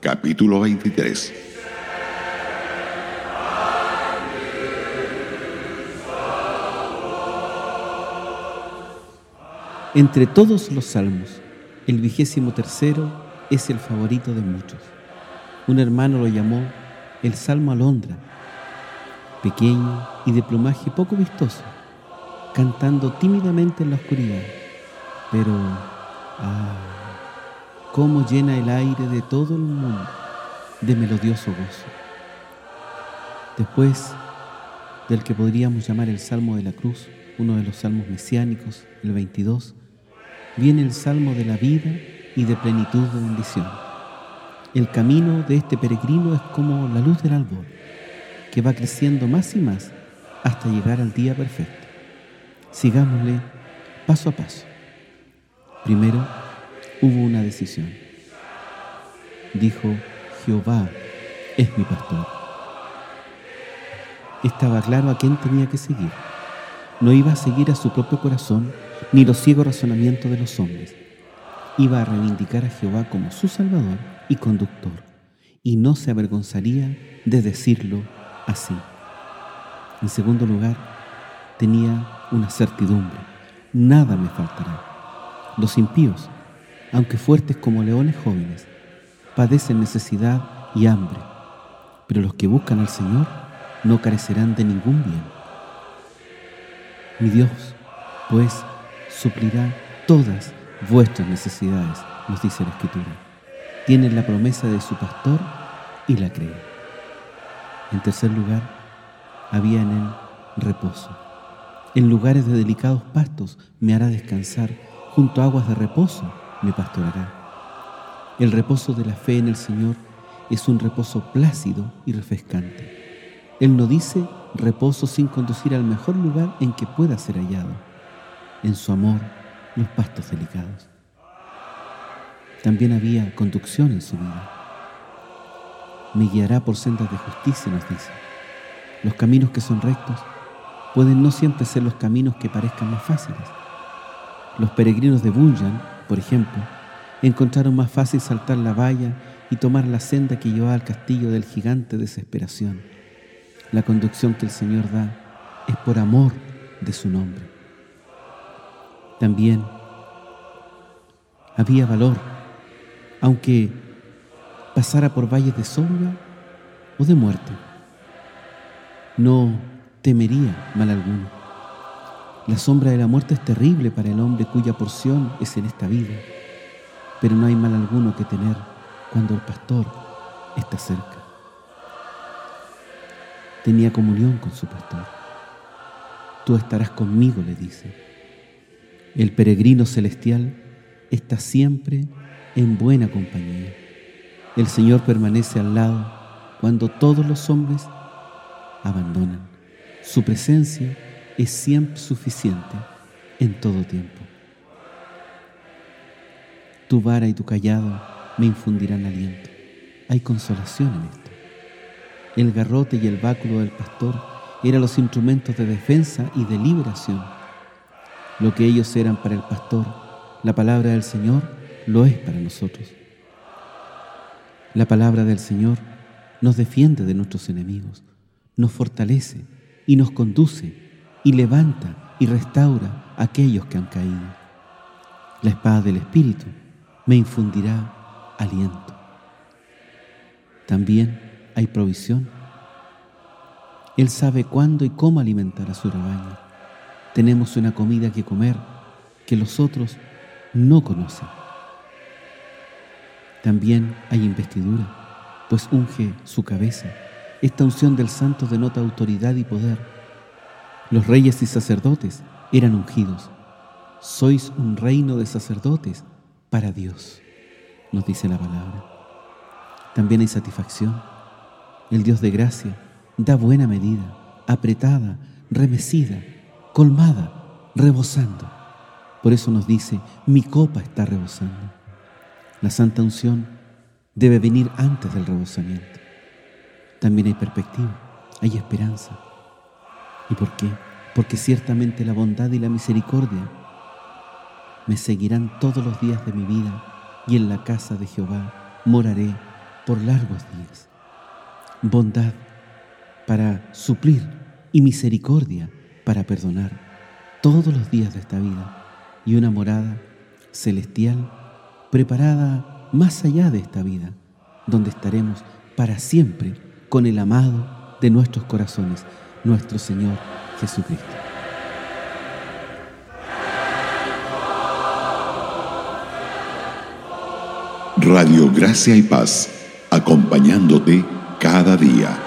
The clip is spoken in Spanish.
capítulo 23. Entre todos los salmos, el vigésimo tercero es el favorito de muchos. Un hermano lo llamó el Salmo Alondra, pequeño y de plumaje poco vistoso, cantando tímidamente en la oscuridad. Pero, ah, cómo llena el aire de todo el mundo de melodioso gozo. Después del que podríamos llamar el Salmo de la Cruz, uno de los salmos mesiánicos, el 22, viene el Salmo de la vida y de plenitud de bendición. El camino de este peregrino es como la luz del albor, que va creciendo más y más hasta llegar al día perfecto. Sigámosle paso a paso. Primero, hubo una decisión. Dijo, Jehová es mi pastor. Estaba claro a quién tenía que seguir. No iba a seguir a su propio corazón ni los ciegos razonamientos de los hombres. Iba a reivindicar a Jehová como su Salvador y conductor, y no se avergonzaría de decirlo así. En segundo lugar, tenía una certidumbre. Nada me faltará. Los impíos aunque fuertes como leones jóvenes, padecen necesidad y hambre, pero los que buscan al Señor no carecerán de ningún bien. Mi Dios, pues, suplirá todas vuestras necesidades, nos dice la Escritura. Tienen la promesa de su pastor y la creen. En tercer lugar, había en él reposo. En lugares de delicados pastos me hará descansar junto a aguas de reposo me pastorará. El reposo de la fe en el Señor es un reposo plácido y refrescante. Él no dice reposo sin conducir al mejor lugar en que pueda ser hallado, en su amor, los pastos delicados. También había conducción en su vida. Me guiará por sendas de justicia, nos dice. Los caminos que son rectos pueden no siempre ser los caminos que parezcan más fáciles. Los peregrinos de Bunyan por ejemplo, encontraron más fácil saltar la valla y tomar la senda que llevaba al castillo del gigante desesperación. La conducción que el Señor da es por amor de su nombre. También había valor, aunque pasara por valles de sombra o de muerte. No temería mal alguno. La sombra de la muerte es terrible para el hombre cuya porción es en esta vida, pero no hay mal alguno que tener cuando el pastor está cerca. Tenía comunión con su pastor. Tú estarás conmigo, le dice. El peregrino celestial está siempre en buena compañía. El Señor permanece al lado cuando todos los hombres abandonan. Su presencia es siempre suficiente en todo tiempo. Tu vara y tu callado me infundirán aliento. Hay consolación en esto. El garrote y el báculo del pastor eran los instrumentos de defensa y de liberación. Lo que ellos eran para el pastor, la palabra del Señor lo es para nosotros. La palabra del Señor nos defiende de nuestros enemigos, nos fortalece y nos conduce y levanta y restaura a aquellos que han caído. La espada del Espíritu me infundirá aliento. También hay provisión. Él sabe cuándo y cómo alimentar a su rebaño. Tenemos una comida que comer que los otros no conocen. También hay investidura, pues unge su cabeza. Esta unción del santo denota autoridad y poder. Los reyes y sacerdotes eran ungidos. Sois un reino de sacerdotes para Dios, nos dice la palabra. También hay satisfacción. El Dios de gracia da buena medida, apretada, remecida, colmada, rebosando. Por eso nos dice, mi copa está rebosando. La santa unción debe venir antes del rebosamiento. También hay perspectiva, hay esperanza. ¿Y por qué? Porque ciertamente la bondad y la misericordia me seguirán todos los días de mi vida y en la casa de Jehová moraré por largos días. Bondad para suplir y misericordia para perdonar todos los días de esta vida y una morada celestial preparada más allá de esta vida, donde estaremos para siempre con el amado de nuestros corazones, nuestro Señor Jesucristo. Radio Gracia y Paz, acompañándote cada día.